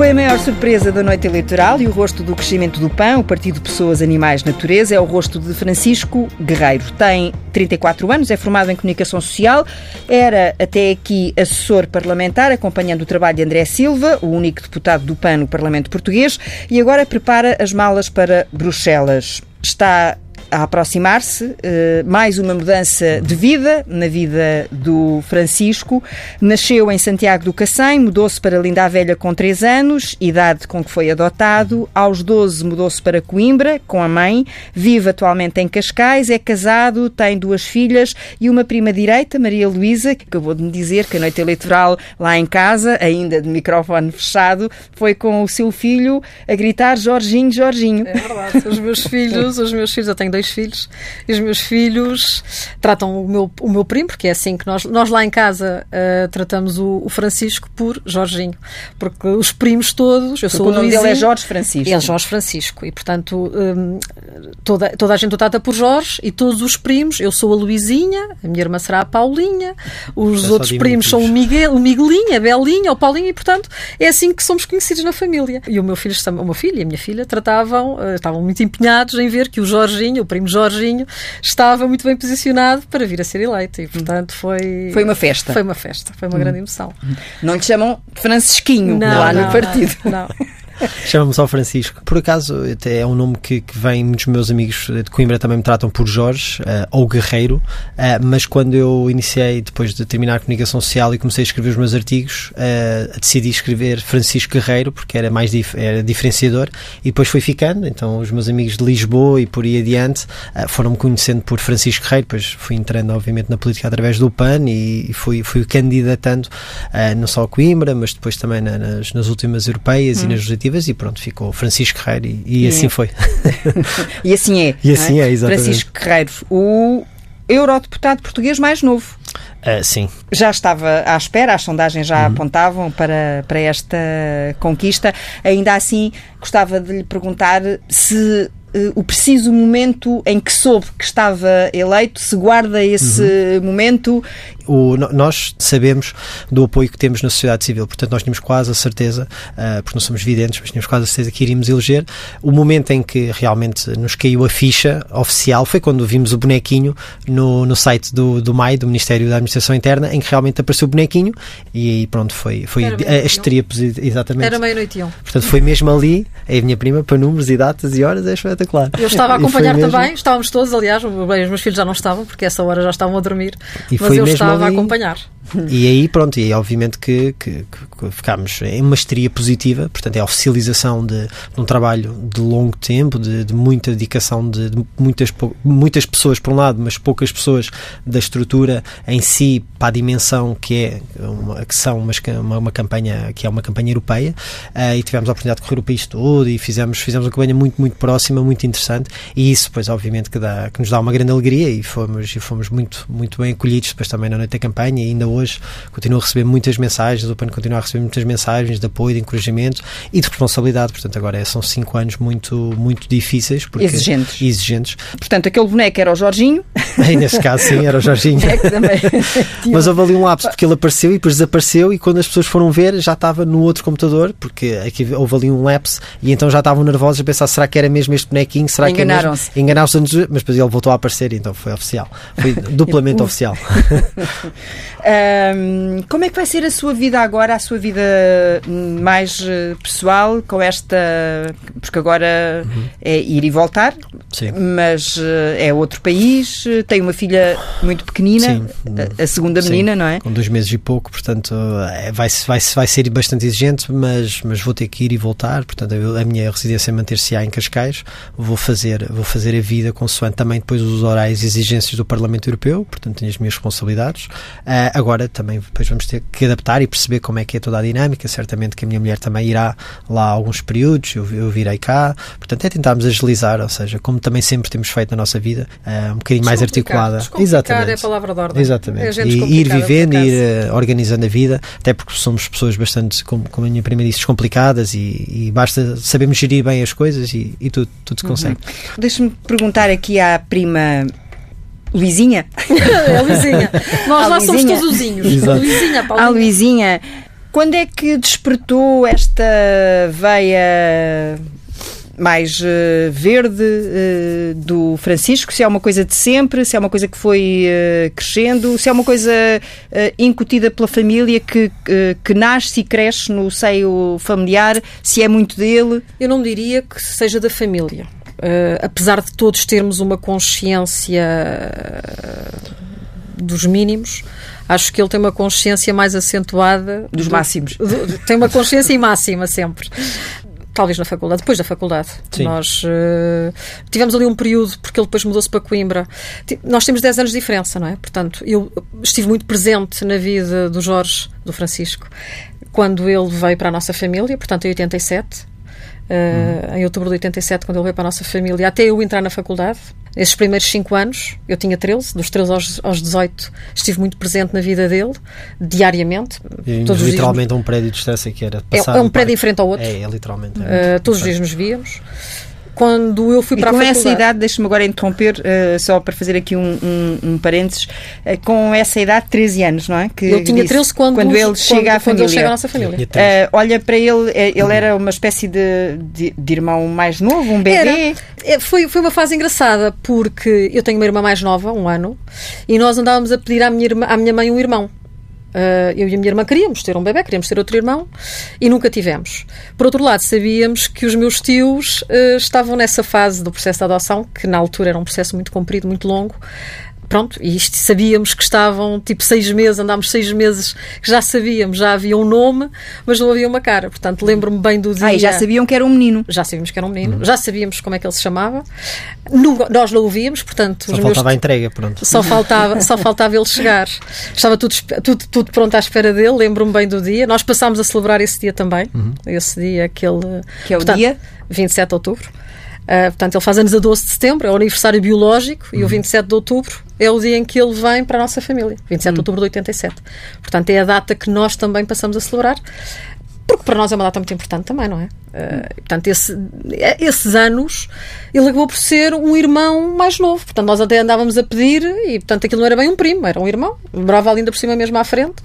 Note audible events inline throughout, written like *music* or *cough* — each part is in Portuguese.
Foi a maior surpresa da noite eleitoral e o rosto do crescimento do PAN, o Partido Pessoas, Animais, Natureza, é o rosto de Francisco Guerreiro. Tem 34 anos, é formado em Comunicação Social, era até aqui assessor parlamentar, acompanhando o trabalho de André Silva, o único deputado do PAN no Parlamento Português, e agora prepara as malas para Bruxelas. Está a aproximar-se, eh, mais uma mudança de vida na vida do Francisco. Nasceu em Santiago do Cacém, mudou-se para Linda a Velha com 3 anos, idade com que foi adotado. Aos 12 mudou-se para Coimbra com a mãe, vive atualmente em Cascais, é casado, tem duas filhas e uma prima direita, Maria Luísa, que acabou de me dizer que a noite eleitoral lá em casa, ainda de microfone fechado, foi com o seu filho a gritar Jorginho, Jorginho. É verdade, os meus filhos, os meus filhos, eu tenho dois dois filhos e os meus filhos tratam o meu, o meu primo, porque é assim que nós, nós lá em casa uh, tratamos o, o, Francisco por Jorginho, porque os primos todos, eu porque sou o nome dele é Jorge Francisco. É Jorge Francisco e, portanto, um, toda, toda a gente o trata por Jorge e todos os primos, eu sou a Luizinha, a minha irmã será a Paulinha, os é outros primos são o Miguel, o Miguelinho, a Belinha, o Paulinho e, portanto, é assim que somos conhecidos na família. E o meu filho, o meu filho e a minha filha tratavam, uh, estavam muito empenhados em ver que o Jorginho, o primo Jorginho, estava muito bem posicionado para vir a ser eleito. E, portanto, foi. Foi uma festa. Foi uma festa, foi uma hum. grande emoção. Não lhe chamam Francisquinho não, lá não, no partido. Não. não. *laughs* *laughs* Chama-me só Francisco. Por acaso, é um nome que, que vem, muitos meus amigos de Coimbra também me tratam por Jorge uh, ou Guerreiro, uh, mas quando eu iniciei, depois de terminar a comunicação social e comecei a escrever os meus artigos, uh, decidi escrever Francisco Guerreiro, porque era mais dif era diferenciador, e depois foi ficando. Então, os meus amigos de Lisboa e por aí adiante foram-me conhecendo por Francisco Guerreiro, depois fui entrando, obviamente, na política através do PAN e, e fui, fui candidatando não só a Coimbra, mas depois também na, nas, nas últimas europeias hum. e nas legislativas e pronto, ficou Francisco Guerreiro e, e assim foi. *laughs* e assim é. E assim é, é exatamente. Francisco Guerreiro, o eurodeputado português mais novo. Uh, sim. Já estava à espera, as sondagens já uhum. apontavam para, para esta conquista. Ainda assim, gostava de lhe perguntar se uh, o preciso momento em que soube que estava eleito, se guarda esse uhum. momento o, nós sabemos do apoio que temos na sociedade civil, portanto, nós tínhamos quase a certeza, uh, porque não somos videntes, mas tínhamos quase a certeza que iríamos eleger. O momento em que realmente nos caiu a ficha oficial foi quando vimos o bonequinho no, no site do, do MAI, do Ministério da Administração Interna, em que realmente apareceu o bonequinho e aí pronto, foi, foi a exatamente. Era meia-noite e um. Portanto, foi mesmo ali, é a minha prima, para números e datas e horas, é espetacular. Eu estava a acompanhar também, estávamos todos, aliás, os meus filhos já não estavam, porque essa hora já estavam a dormir, e mas eu estava estava a acompanhar. E aí, pronto, e obviamente que, que, que ficámos em uma histeria positiva, portanto, é a oficialização de, de um trabalho de longo tempo, de, de muita dedicação de, de, muitas, muitas pessoas, por um lado, mas poucas pessoas da estrutura em si, para a dimensão que é uma, que são uma, uma campanha que é uma campanha europeia, uh, e tivemos a oportunidade de correr o país todo e fizemos, fizemos uma campanha muito, muito próxima, muito interessante, e isso, pois, obviamente, que, dá, que nos dá uma grande alegria e fomos, e fomos muito, muito bem acolhidos depois também na noite da campanha, e ainda hoje continuo a receber muitas mensagens, o PAN continua a receber muitas mensagens de apoio, de encorajamento e de responsabilidade. Portanto, agora é, são cinco anos muito, muito difíceis. Porque, exigentes. exigentes. Portanto, aquele boneco era o Jorginho. Aí, nesse caso, sim, era o Jorginho. *laughs* Mas houve ali um lapso, porque ele apareceu e depois desapareceu e quando as pessoas foram ver já estava no outro computador, porque aqui houve ali um lapse e então já estavam nervosos a pensar, será que era mesmo este bonequinho? Será Enganaram-se. É Enganaram-se, mas depois ele voltou a aparecer e então foi oficial. Foi *laughs* duplamente oficial. *laughs* Um, como é que vai ser a sua vida agora, a sua vida mais eh, pessoal, com esta. Porque agora uhum. é ir e voltar, Sim. mas eh, é outro país, tem uma filha muito pequenina, Sim. a, segunda Sim. menina, não é? Com dois meses e pouco, portanto vai, vai, vai ser bastante exigente, mas, mas vou ter que ir e voltar. Portanto, a minha residência manter-se-á em Cascais, vou fazer, vou fazer a vida consoante também depois os horários e exigências do Parlamento Europeu, portanto, tenho as minhas responsabilidades. Uh, agora também depois vamos ter que adaptar e perceber como é que é toda a dinâmica. Certamente que a minha mulher também irá lá alguns períodos, eu, eu virei cá. Portanto, é tentarmos agilizar, ou seja, como também sempre temos feito na nossa vida, uh, um bocadinho mais articulada. Exatamente. é a palavra de ordem. Exatamente. É e ir vivendo, ir uh, organizando a vida, até porque somos pessoas bastante, como, como a minha prima disse, complicadas e, e basta sabermos gerir bem as coisas e, e tudo, tudo se consegue. Uhum. Deixa-me perguntar aqui à prima Luizinha. é a Luizinha. Nós lá somos todos Luizinhos. Luizinha, A Luizinha, Quando é que despertou esta veia mais uh, verde uh, do Francisco, se é uma coisa de sempre, se é uma coisa que foi uh, crescendo, se é uma coisa incutida pela família que, que nasce e cresce no seio familiar, se é muito dele? Eu não diria que seja da família. Apesar de todos termos uma consciência dos mínimos, acho que ele tem uma consciência mais acentuada dos do, máximos. Do, tem uma consciência máxima sempre talvez na faculdade, depois da faculdade. Sim. Nós uh, tivemos ali um período, porque ele depois mudou-se para Coimbra. Nós temos 10 anos de diferença, não é? Portanto, eu estive muito presente na vida do Jorge, do Francisco, quando ele veio para a nossa família, portanto, em 87. Uh, em outubro de 87, quando ele veio para a nossa família, até eu entrar na faculdade. Esses primeiros 5 anos, eu tinha 13, dos 13 aos, aos 18, estive muito presente na vida dele, diariamente. E todos literalmente um prédio de distância que era passar. É, é um prédio em frente ao outro. É, é literalmente. É uh, todos os dias nos víamos quando eu fui e para a faculdade. com essa idade, deixe-me agora interromper, uh, só para fazer aqui um, um, um parênteses, uh, com essa idade, 13 anos, não é? Que eu tinha 13 quando, quando ele chega à família. Quando ele chega à nossa família. Uh, olha para ele, ele era uma espécie de, de, de irmão mais novo, um bebê. Era, é, foi, foi uma fase engraçada, porque eu tenho uma irmã mais nova, um ano, e nós andávamos a pedir à minha, irmã, à minha mãe um irmão. Uh, eu e a minha irmã queríamos ter um bebê, queríamos ter outro irmão e nunca tivemos. Por outro lado, sabíamos que os meus tios uh, estavam nessa fase do processo de adoção, que na altura era um processo muito comprido, muito longo, pronto, e isto sabíamos que estavam tipo seis meses, andámos seis meses, que já sabíamos, já havia um nome, mas não havia uma cara. Portanto, lembro-me bem do dia. Ah, e já sabiam que era um menino. Já sabíamos que era um menino, uhum. já sabíamos como é que ele se chamava. Nunca, nós não o víamos, portanto. Só faltava meus... a entrega, pronto. Só faltava, só faltava ele chegar. Estava tudo, tudo, tudo pronto à espera dele, lembro-me bem do dia. Nós passámos a celebrar esse dia também. Uhum. Esse dia, aquele. Que é o portanto, dia? 27 de outubro. Uh, portanto, ele faz anos a 12 de setembro, é o aniversário biológico, uhum. e o 27 de outubro é o dia em que ele vem para a nossa família, 27 uhum. de outubro de 87. Portanto, é a data que nós também passamos a celebrar, porque para nós é uma data muito importante também, não é? Uh, portanto, esse, esses anos ele acabou por ser um irmão mais novo. Portanto, nós até andávamos a pedir e, portanto, aquilo não era bem um primo, era um irmão. Morava ali ainda por cima mesmo à frente.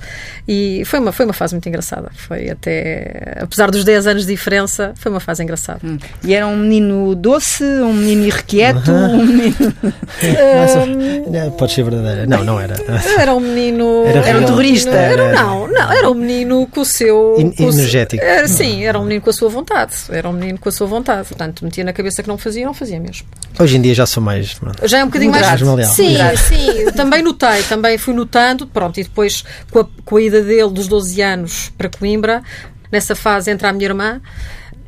E foi uma, foi uma fase muito engraçada. Foi até, apesar dos 10 anos de diferença, foi uma fase engraçada. Hum. E era um menino doce, um menino irrequieto, um menino. *laughs* *laughs* um... Pode ser verdadeira. Não, não era. Era um menino. Era, era um terrorista. Era... Não, não, era um menino com o seu. In, energético. Era, sim, era um menino com a sua vontade. Era um menino com a sua vontade. Portanto, metia na cabeça que não fazia, não fazia mesmo. Hoje em dia já sou mais. Já é um bocadinho mais. Sim, sim. Também notei, também fui notando. Pronto, e depois com a, com a ida dele dos 12 anos para Coimbra, nessa fase entra a minha irmã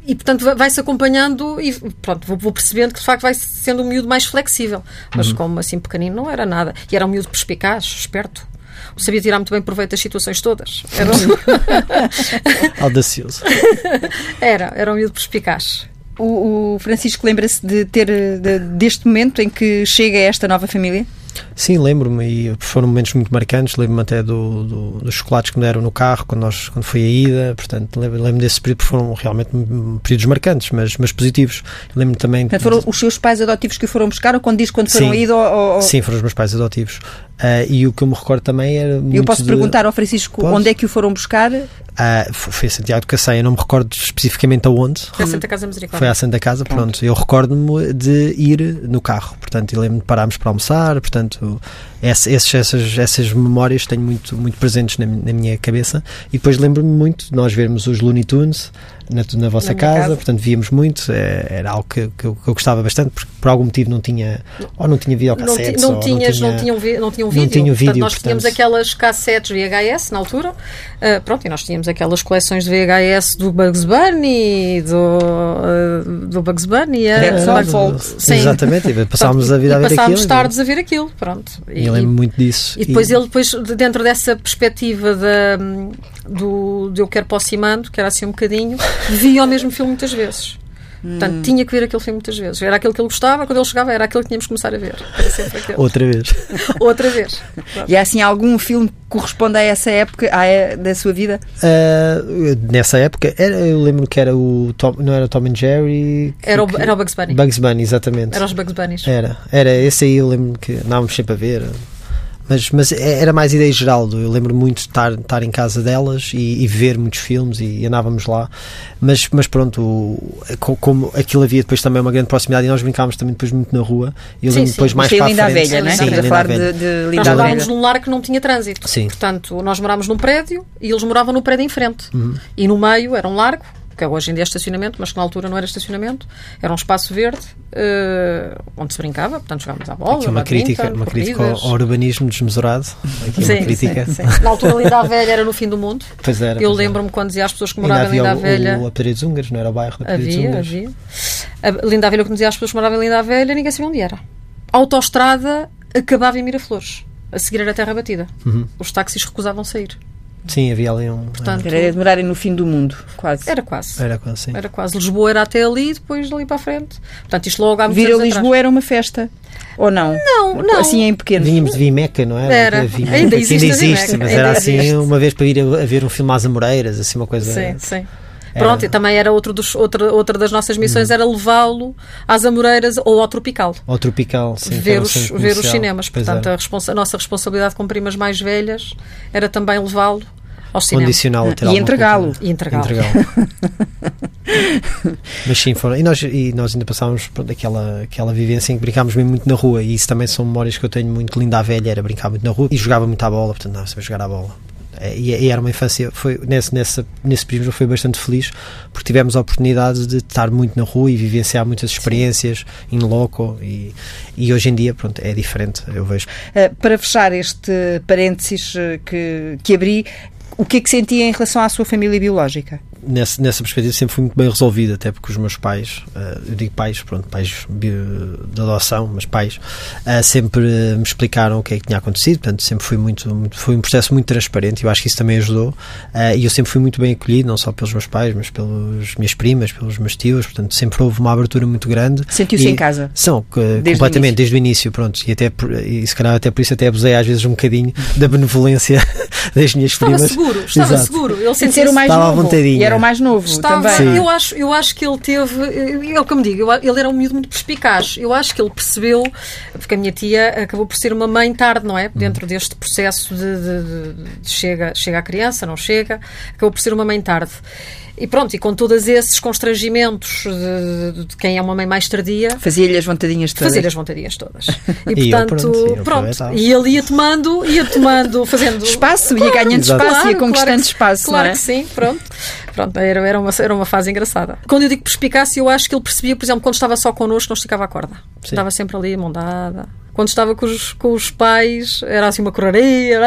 e portanto vai-se acompanhando e pronto, vou, vou, percebendo que de facto vai sendo um miúdo mais flexível. Mas uhum. como assim pequenino não era nada. E era um miúdo perspicaz, esperto sabia tirar muito bem proveito das situações todas. Era um... *laughs* Audacioso. *laughs* Era, era um miúdo perspicaz. O, o Francisco lembra-se de ter de, deste momento em que chega a esta nova família? Sim, lembro-me e foram momentos muito marcantes. Lembro-me até do, do, dos chocolates que me deram no carro quando, nós, quando foi a ida. Portanto, lembro-me lembro desse período porque foram realmente períodos marcantes, mas, mas positivos. Lembro-me também. Portanto, foram os seus pais adotivos que o foram buscar ou quando diz quando foram sim, a ida? Ou, ou... Sim, foram os meus pais adotivos. Uh, e o que eu me recordo também era. Eu posso de... perguntar ao Francisco onde é que o foram buscar? Uh, foi a Santiago de Cacém, eu não me recordo especificamente aonde. Foi a Santa Casa Misericórdia. Foi à Santa Casa, pronto. pronto. Eu recordo-me de ir no carro, portanto, eu lembro-me de pararmos para almoçar, portanto, essa, essas, essas memórias tenho muito, muito presentes na, na minha cabeça. E depois lembro-me muito de nós vermos os Looney Tunes na, na vossa na casa, casa, portanto víamos muito, é, era algo que, que, eu, que, eu, gostava bastante, porque por algum motivo não tinha, ou não tinha videocassetes, não, não, tinhas, não, tinham, não tinham vídeo, não tinha vídeo portanto, nós portanto... tínhamos aquelas cassetes VHS na altura, uh, pronto, e nós tínhamos aquelas coleções de VHS do Bugs Bunny, do, uh, do Bugs Bunny, uh, Sim. Exatamente, e passámos a vida a ver aquilo. Passámos tardes a ver aquilo, pronto. E, eu lembro muito disso. E depois e... ele, depois, dentro dessa perspectiva da, do, de Eu Quero Aproximando, que era assim um bocadinho, via o mesmo filme muitas vezes. Portanto, hum. tinha que ver aquele filme muitas vezes. Era aquele que ele gostava, quando ele chegava, era aquele que tínhamos que começar a ver. Era sempre aquele. Outra vez. *laughs* Outra vez. E há assim algum filme que corresponde a essa época a, é, da sua vida? Uh, nessa época, era, eu lembro que era o Tom, não era o Tom and Jerry. Que, era, o, era o Bugs Bunny. Bugs Bunny, exatamente. Era os Bugs Bunnies. Era, era esse aí eu lembro que andávamos sempre a ver mas, mas é, era mais ideia geral. Eu lembro muito de estar, estar em casa delas e, e ver muitos filmes e, e, andávamos lá. Mas, mas pronto, como aquilo havia depois também uma grande proximidade e nós brincávamos também depois muito na rua. Eu sim, depois sim. mais para Linda a frente. Velha, não é? Sim, Estamos a falar de, de Linda Nós morávamos num lar que não tinha trânsito. Sim. Portanto, nós morámos num prédio e eles moravam no prédio em frente. Uhum. E no meio era um largo que hoje em dia é estacionamento, mas que na altura não era estacionamento, era um espaço verde uh, onde se brincava, portanto jogávamos à bola. Aqui uma crítica, uma crítica ao, urbanismo desmesurado. Aqui sim, uma crítica. Sim, sim. Na altura Linda a Velha era no fim do mundo. Pois era. Eu lembro-me quando dizia às pessoas que moravam em Linda Velha. O, o Húngaros, não era o bairro da Havia, havia. A Linda Velha, como dizia às pessoas que moravam em Linda Velha, ninguém sabia onde era. A autoestrada acabava em Miraflores. A seguir era terra batida. Uhum. Os táxis recusavam sair. Sim, havia ali um. Portanto, era de morarem no fim do mundo, quase. Era quase. Era quase, sim. Era quase. Lisboa era até ali e depois dali para a frente. Portanto, isto logo há Vir a Lisboa atrás. era uma festa. Ou não? Não, não. Assim em pequeno. Vínhamos de Vimeca, não é? Era. Vimeca, ainda existe, ainda existe mas ainda era existe. assim uma vez para ir a, a ver um filme às Amoreiras, assim uma coisa. Sim, sim. Pronto, e também era outro dos, outra, outra das nossas missões, hum. era levá-lo às Amoreiras ou ao Tropical. Ao Tropical, sim. Ver, os, ver os cinemas. Pois Portanto, a, responsa, a nossa responsabilidade com primas mais velhas era também levá-lo ao cinema. Condicional e entregá-lo. E entregá-lo. *laughs* Mas sim, foram. E nós, e nós ainda passávamos pronto, aquela, aquela vivência em que brincámos mesmo muito na rua. E isso também são memórias que eu tenho muito linda à velha, era brincar muito na rua e jogava muito à bola, portanto, não, sempre jogar à bola. É, e, e, era uma infância, foi, nesse, nessa, nesse período foi bastante feliz porque tivemos a oportunidade de estar muito na rua e vivenciar muitas experiências in loco e, e hoje em dia pronto, é diferente, eu vejo. Uh, para fechar este parênteses eh, que, que abri, o que é que sentia em relação à sua família biológica? Nessa, nessa perspectiva sempre fui muito bem resolvido, até porque os meus pais, uh, eu digo pais, pronto, pais de adoção, mas pais, uh, sempre me explicaram o que é que tinha acontecido, portanto sempre fui muito, muito foi um processo muito transparente e eu acho que isso também ajudou uh, e eu sempre fui muito bem acolhido, não só pelos meus pais, mas pelas minhas primas, pelos meus tios, portanto sempre houve uma abertura muito grande. Sentiu-se em casa? São, desde completamente, desde o início, pronto, e até, e se calhar até por isso até abusei às vezes um bocadinho da benevolência *laughs* das minhas estava primas. Seguro, estava Exato. seguro, ele sentia-se mais estava novo. E era o mais novo Estava, também. Eu acho, eu acho que ele teve, é o que me digo, ele era um miúdo muito perspicaz. Eu acho que ele percebeu, porque a minha tia acabou por ser uma mãe tarde, não é? Dentro uhum. deste processo de, de, de, de chega, chega a criança, não chega, acabou por ser uma mãe tarde. E pronto, e com todos esses constrangimentos de, de quem é uma mãe mais tardia. Fazia-lhe as vontadinhas todas. Fazia-lhe as vontadinhas todas. *laughs* E, portanto, e pronto. sim, e ele ia tomando, ia tomando, fazendo. Espaço, claro, ia ganhando espaço, claro, ia conquistando claro, espaço. Claro é? que sim, pronto. Pronto, era, era, uma, era uma fase engraçada. Quando eu digo perspicácia, eu acho que ele percebia, por exemplo, quando estava só connosco, não esticava a corda. Sim. Estava sempre ali, mão dada quando estava com os, com os pais, era assim uma coraria,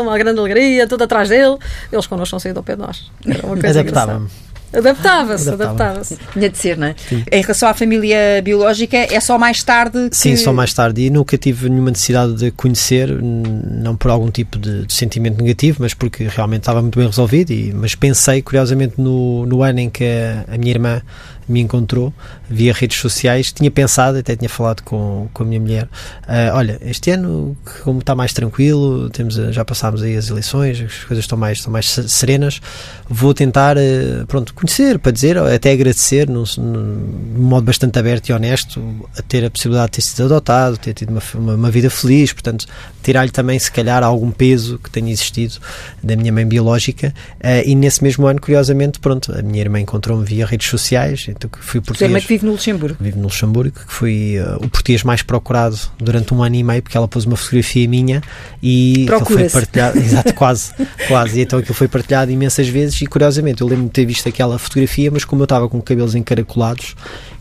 uma grande alegria, tudo atrás dele. Eles connosco não saíam do pé de nós. Era uma coisa Adaptava-me. Adaptava-se, adaptava-se. Tinha de ser, não é? Sim. Em relação à família biológica, é só mais tarde que... Sim, só mais tarde. E nunca tive nenhuma necessidade de conhecer, não por algum tipo de, de sentimento negativo, mas porque realmente estava muito bem resolvido. E, mas pensei, curiosamente, no, no ano em que a, a minha irmã me encontrou via redes sociais, tinha pensado, até tinha falado com, com a minha mulher, uh, olha, este ano como está mais tranquilo, temos, já passámos aí as eleições, as coisas estão mais, estão mais serenas, vou tentar, uh, pronto, conhecer, para dizer, até agradecer, num, num modo bastante aberto e honesto, a ter a possibilidade de ter sido adotado, ter tido uma, uma, uma vida feliz, portanto, tirar-lhe também, se calhar, algum peso que tenha existido da minha mãe biológica, uh, e nesse mesmo ano, curiosamente, pronto, a minha irmã encontrou-me via redes sociais, que fui português. Você que vive no Luxemburgo. Vive no Luxemburgo, que fui uh, o português mais procurado durante um ano e meio, porque ela pôs uma fotografia minha e foi partilhado, *laughs* exato, quase, quase, e então aquilo foi partilhado imensas vezes e curiosamente eu lembro de ter visto aquela fotografia, mas como eu estava com cabelos encaracolados,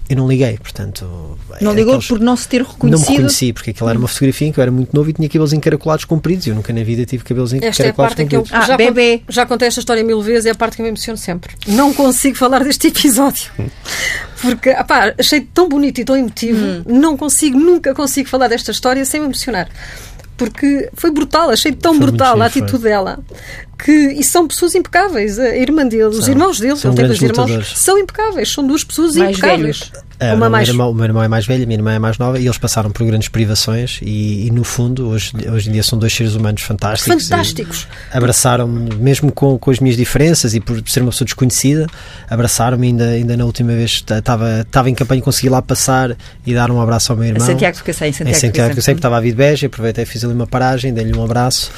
eu não liguei, portanto. Não ligou aqueles... por não se ter reconhecido? Não me reconheci, porque aquela era uma fotografia em que eu era muito novo e tinha cabelos encaracolados compridos. Eu nunca na vida tive cabelos esta encaracolados esta é a parte compridos. Que eu, ah, já, bebê. já contei esta história mil vezes, é a parte que me emociono sempre. Não consigo falar deste episódio. Porque, apá, achei tão bonito e tão emotivo. Hum. Não consigo, nunca consigo falar desta história sem me emocionar porque foi brutal, achei tão foi brutal a atitude foi. dela. Que, e são pessoas impecáveis. A irmã dele, são, os irmãos dele, ele tem dois irmãos, são impecáveis, são duas pessoas Mais impecáveis. Velhos. Uh, Uma mais... irmão, o meu irmão é mais velho, a minha irmã é mais nova e eles passaram por grandes privações e, e no fundo hoje, hoje em dia são dois seres humanos fantásticos. Fantásticos. Abraçaram-me, mesmo com, com as minhas diferenças e por ser uma pessoa desconhecida, abraçaram-me ainda, ainda na última vez estava, estava em campanha, consegui lá passar e dar um abraço ao meu irmão. Santiago do Cacém, Santiago, em Santiago do Cacém, estava a vir de Beja, aproveitei, fiz ali uma paragem, dei-lhe um abraço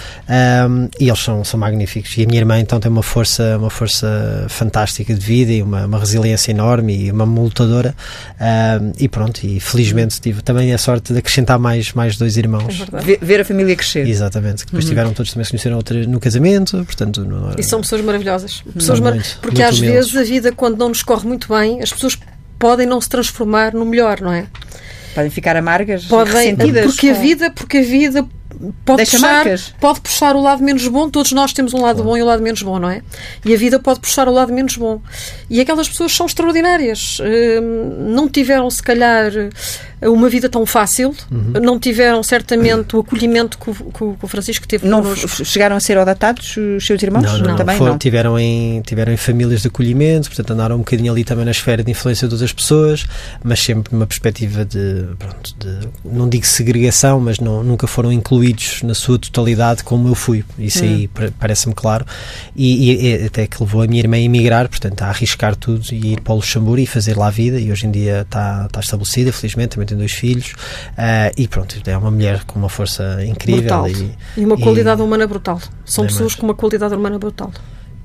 um, e eles são, são magníficos. E a minha irmã então tem uma força, uma força fantástica de vida e uma, uma resiliência enorme e uma lutadora. Um, e pronto, e felizmente tive também a sorte de acrescentar mais, mais dois irmãos. É ver, ver, a família crescer. Exatamente. Depois uhum. tiveram todos também se conheceram outra, no casamento, portanto. No, e são pessoas maravilhosas. Pessoas mar... muito, Porque muito às humildes. vezes a vida, quando não nos corre muito bem, as pessoas podem não se transformar no melhor, não é? Podem ficar amargas, podem, ressentidas. Porque a vida, porque a vida pode Deixa puxar, marcas. pode puxar o lado menos bom, todos nós temos um lado bom e um lado menos bom, não é? E a vida pode puxar o lado menos bom. E aquelas pessoas são extraordinárias. Hum, não tiveram, se calhar, uma vida tão fácil, uhum. não tiveram certamente o acolhimento que o, que o Francisco teve não connosco. Chegaram a ser odatados os seus irmãos? Não, não, também não. não. Tiveram, em, tiveram em famílias de acolhimento, portanto andaram um bocadinho ali também na esfera de influência de outras pessoas, mas sempre numa perspectiva de, pronto, de não digo segregação, mas não, nunca foram incluídos na sua totalidade como eu fui. Isso hum. aí parece-me claro. E, e, até que levou a minha irmã a emigrar, portanto a arriscar tudo e ir para o Luxemburgo e fazer lá a vida e hoje em dia está, está estabelecida, felizmente, também tem dois filhos uh, e pronto, é uma mulher com uma força incrível e, e, uma qualidade humana brutal. São pessoas mais. com uma qualidade humana brutal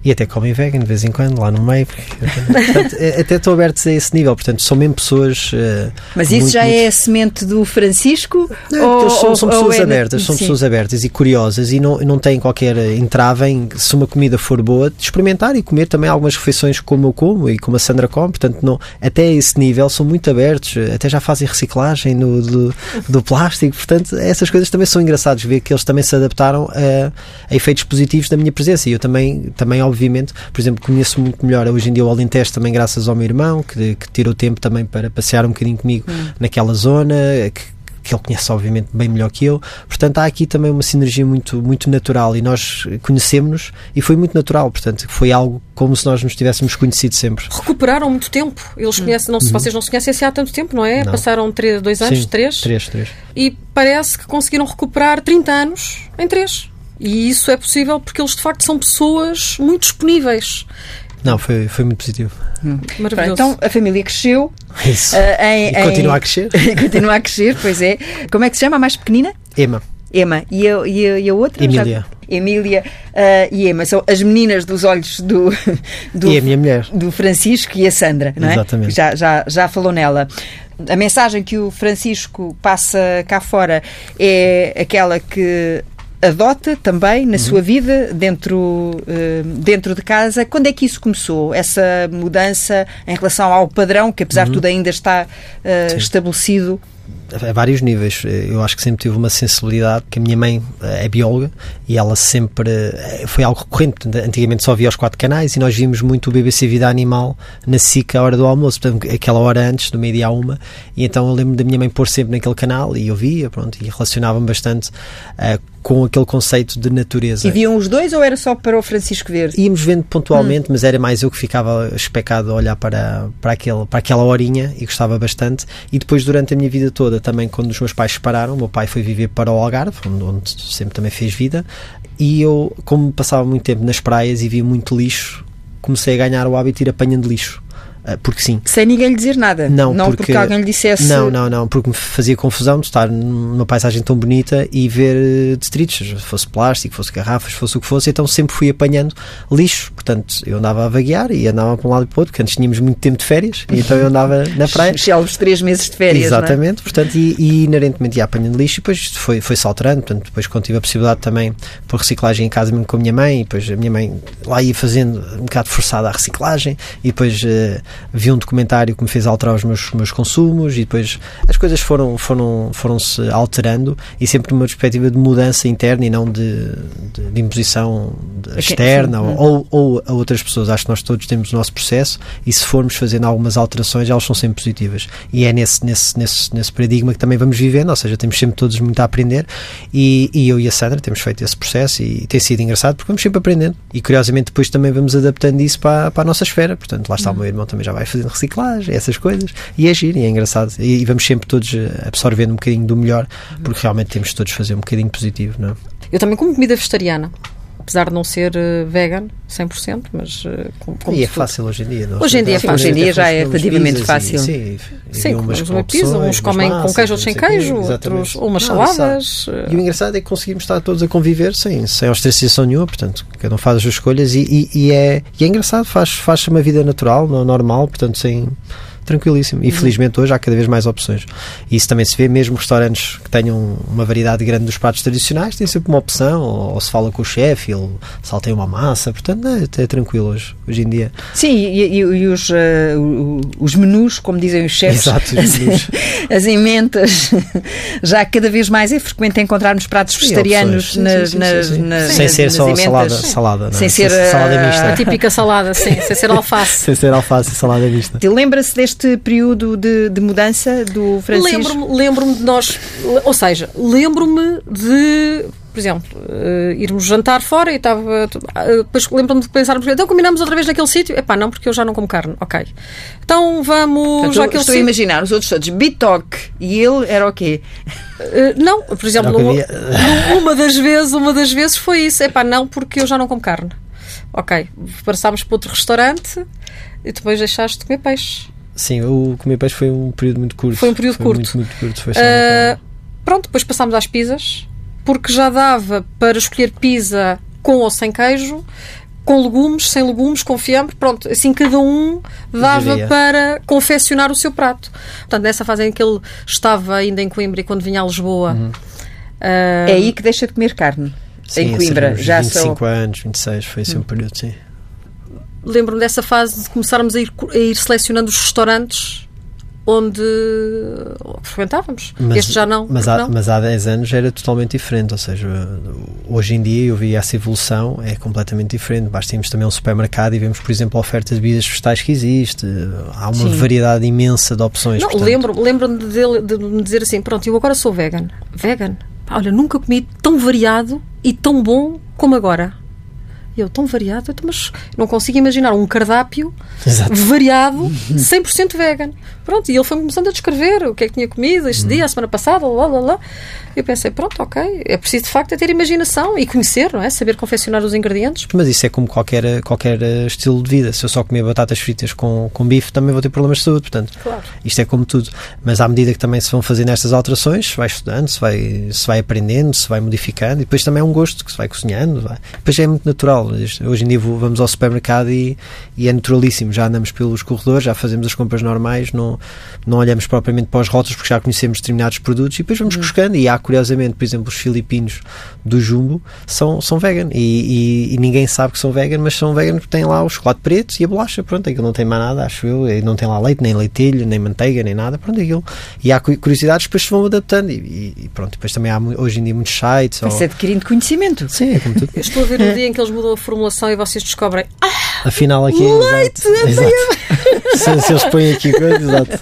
e até comem vegan de vez em quando, lá no meio. *laughs* portanto, é, até estou abertos a esse nível. Portanto, são mesmo pessoas. Uh, Mas isso muito, já muito... é a semente do Francisco? Não, ou, são, são pessoas é abertas, são Sim. pessoas abertas e curiosas e não, não têm qualquer entrave em, se uma comida for boa, de experimentar e comer também algumas refeições como eu como e como a Sandra come. Portanto, não, até esse nível são muito abertos, até já fazem reciclagem no, do, do plástico. Portanto, essas coisas também são engraçadas ver que eles também se adaptaram a, a efeitos positivos da minha presença. E eu também, também obviamente, por exemplo, conheço muito melhor hoje em dia o Alentejo também graças ao meu irmão, que, que tirou tempo também para passear um bocadinho comigo hum. naquela zona, que, que ele conhece obviamente bem melhor que eu. Portanto, há aqui também uma sinergia muito, muito natural e nós conhecemos-nos e foi muito natural. Portanto, foi algo como se nós nos tivéssemos conhecido sempre. Recuperaram muito tempo. Eles hum. conhecem, não, uhum. vocês não se conhecem assim há tanto tempo, não é? Não. Passaram três, dois anos, Sim, três? Três, três. E parece que conseguiram recuperar 30 anos em três. E isso é possível porque eles de facto são pessoas muito disponíveis. Não, foi, foi muito positivo. Hum. Maravilhoso. Então a família cresceu. Isso. Uh, em, e continua a crescer. *laughs* continua a crescer, pois é. Como é que se chama a mais pequenina? Emma. Emma. E a, e a, e a outra? Emília. Já... Emília uh, e Emma. São as meninas dos olhos do, *laughs* do, e a minha mulher. do Francisco e a Sandra, não é? Exatamente. Já, já, já falou nela. A mensagem que o Francisco passa cá fora é aquela que adota também na uhum. sua vida dentro, uh, dentro de casa. Quando é que isso começou? Essa mudança em relação ao padrão, que apesar uhum. de tudo ainda está uh, estabelecido? A vários níveis. Eu acho que sempre tive uma sensibilidade, que a minha mãe eh, é bióloga e ela sempre foi algo recorrente. Antigamente só via os quatro canais e nós vimos muito o BBC Vida Animal na SIC à hora do almoço, portanto, aquela hora antes, do meio-dia a uma. E então eu lembro da minha mãe pôr sempre naquele canal e eu via, pronto, e relacionava-me bastante uh, com aquele conceito de natureza. E viam os dois ou era só para o Francisco ver? Íamos vendo pontualmente, hum. mas era mais eu que ficava especado a olhar para, para, aquele, para aquela horinha e gostava bastante. E depois, durante a minha vida toda, também quando os meus pais separaram, o meu pai foi viver para o Algarve, onde, onde sempre também fez vida, e eu, como passava muito tempo nas praias e via muito lixo, comecei a ganhar o hábito de ir apanhando lixo. Ah, porque sim. Sem ninguém lhe dizer nada. Não, não porque, porque alguém lhe dissesse. Não, não, não, porque me fazia confusão de estar numa paisagem tão bonita e ver detritos, fosse plástico, fosse garrafas, fosse o que fosse, então sempre fui apanhando lixo. Portanto, eu andava a vaguear e andava para um lado e para o outro, porque antes tínhamos muito tempo de férias, e então eu andava na praia. *laughs* Célebres três meses de férias. É? Exatamente, é? portanto, e, e, inerentemente ia apanhando lixo e depois foi, foi-se alterando. Portanto, depois quando tive a possibilidade também por reciclagem em casa mesmo com a minha mãe, e depois a minha mãe lá ia fazendo um bocado forçada a reciclagem, e depois uh, vi um documentário que me fez alterar os meus, meus consumos e depois as coisas foram, foram, foram se alterando e sempre numa perspectiva de mudança interna e não de, de, de imposição externa sim, sim. Ou, ou a outras pessoas. Acho que nós todos temos o nosso processo e se formos fazendo algumas alterações, elas são sempre positivas. E é nesse, nesse, nesse, nesse paradigma que também vamos vivendo, ou seja, temos sempre todos muito a aprender e, e eu e a Sandra temos feito esse processo e tem sido engraçado porque vamos sempre aprendendo e curiosamente depois também vamos adaptando isso para, para a nossa esfera. Portanto, lá está hum. o meu irmão também já vai fazendo reciclagem, essas coisas, e é giro, e é engraçado. E, e vamos sempre todos absorvendo um bocadinho do melhor, porque realmente temos todos fazer um bocadinho positivo, não é? Eu também como comida vegetariana apesar de não ser uh, vegan 100%, mas como, como E é fácil hoje em dia. Não? Hoje em dia é fácil. Hoje em dia já é relativamente fácil. sim, sim comemos uma pizza, uns comem com queijo, outros sem queijo, outros umas não, saladas. Uh... E o engraçado é que conseguimos estar todos a conviver sem, sem ostracização nenhuma, portanto, cada um faz as suas escolhas e, e, e é, e é engraçado, faz, faz uma vida natural, normal, portanto, sem tranquilíssimo. E felizmente hoje há cada vez mais opções. E isso também se vê, mesmo restaurantes que tenham uma variedade grande dos pratos tradicionais, têm sempre uma opção, ou, ou se fala com o chefe, ele salteia uma massa, portanto é, é tranquilo hoje, hoje em dia. Sim, e, e, e os, uh, os menus, como dizem os chefes, Exato, os as, *laughs* as ementas, *laughs* já cada vez mais é frequente encontrarmos pratos vegetarianos nas, nas, nas, Sem ser só salada, salada é? sem ser salada mista. A típica salada, sim, sem ser *laughs* alface. sem ser alface e salada mista. Lembra-se deste este período de, de mudança do Francisco? Lembro-me lembro de nós, ou seja, lembro-me de por exemplo, uh, irmos jantar fora e estava. Uh, depois lembro-me de pensarmos, então combinamos outra vez naquele sítio? Epá, não, porque eu já não como carne. Ok. Então vamos. Portanto, àquele estou a imaginar os outros todos, bitoque, e ele era o quê? Uh, não, por exemplo, uma, *laughs* uma das vezes, uma das vezes foi isso. Epá, não, porque eu já não como carne. Ok, passámos para outro restaurante e depois deixaste de comer peixe. Sim, o comer peixe foi um período muito curto. Foi um período foi curto. Muito, muito curto. Foi uh, pronto, depois passámos às pizzas, porque já dava para escolher pizza com ou sem queijo, com legumes, sem legumes, com fiambre, pronto, assim cada um dava para confeccionar o seu prato. Portanto, nessa fase em que ele estava ainda em Coimbra e quando vinha a Lisboa. Uhum. Uh, é aí que deixa de comer carne. Sim, em Coimbra. Já 25 são... anos, 26, foi assim um período, sim lembro-me dessa fase de começarmos a ir, a ir selecionando os restaurantes onde frequentávamos. Mas, este já não mas, há, não. mas há 10 anos era totalmente diferente, ou seja, hoje em dia eu vi essa evolução, é completamente diferente. Basta irmos também a um supermercado e vemos, por exemplo, a oferta de bebidas vegetais que existe. Há uma Sim. variedade imensa de opções. Não, portanto... lembro, lembro de, de, me dizer assim: pronto, eu agora sou vegan. Vegan? Olha, nunca comi tão variado e tão bom como agora. E eu, tão variado, então, mas não consigo imaginar um cardápio Exato. variado, 100% vegan. Pronto, e ele foi começando a descrever o que é que tinha comido este uhum. dia, a semana passada, lá, lá, lá. Eu pensei, pronto, ok, é preciso de facto é ter imaginação e conhecer, não é? Saber confeccionar os ingredientes. Mas isso é como qualquer, qualquer eh, estilo de vida. Se eu só comer batatas fritas com, com bife, também vou ter problemas de saúde, portanto, claro. isto é como tudo. Mas à medida que também se vão fazendo estas alterações, se vai estudando, se vai, se vai aprendendo, se vai modificando, e depois também é um gosto que se vai cozinhando, vai. depois é muito natural. Hoje em dia vamos ao supermercado e, e é naturalíssimo, já andamos pelos corredores, já fazemos as compras normais, não, não olhamos propriamente para os rótulos porque já conhecemos determinados produtos e depois vamos buscando. Uhum. E há, curiosamente, por exemplo, os filipinos do Jumbo são, são vegan e, e, e, ninguém sabe que são vegan, mas são vegan porque têm lá o chocolate preto e a bolacha. Pronto, aquilo não tem mais nada, acho eu. E não tem lá leite, nem leitilho, nem manteiga, nem nada. Pronto, aquilo. E há curiosidades que depois se vão adaptando. E, e, pronto, depois também há hoje em dia muitos sites. Vai ou... ser adquirindo conhecimento. Sim, é como tudo. Eu estou a ver um *laughs* dia em que eles mudam a formulação e vocês descobrem. Ah, Afinal, aqui. Leite! Exato, exato. Se, se eles põem aqui coisa, *laughs* exato.